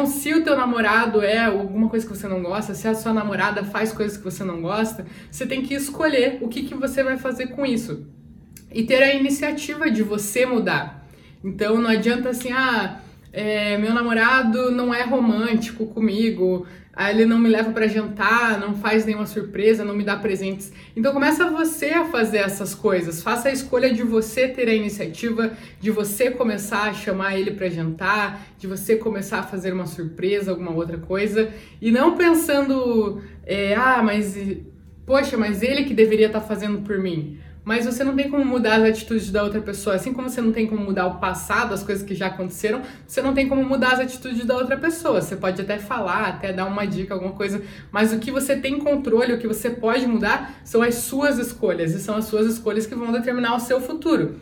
Então, se o teu namorado é alguma coisa que você não gosta, se a sua namorada faz coisas que você não gosta, você tem que escolher o que, que você vai fazer com isso. E ter a iniciativa de você mudar. Então, não adianta assim, ah, é, meu namorado não é romântico comigo, ele não me leva para jantar, não faz nenhuma surpresa, não me dá presentes. Então começa você a fazer essas coisas. Faça a escolha de você ter a iniciativa, de você começar a chamar ele para jantar, de você começar a fazer uma surpresa, alguma outra coisa, e não pensando, é, ah, mas poxa, mas ele que deveria estar tá fazendo por mim mas você não tem como mudar as atitudes da outra pessoa. Assim como você não tem como mudar o passado, as coisas que já aconteceram, você não tem como mudar as atitudes da outra pessoa. Você pode até falar, até dar uma dica, alguma coisa, mas o que você tem controle, o que você pode mudar, são as suas escolhas, e são as suas escolhas que vão determinar o seu futuro.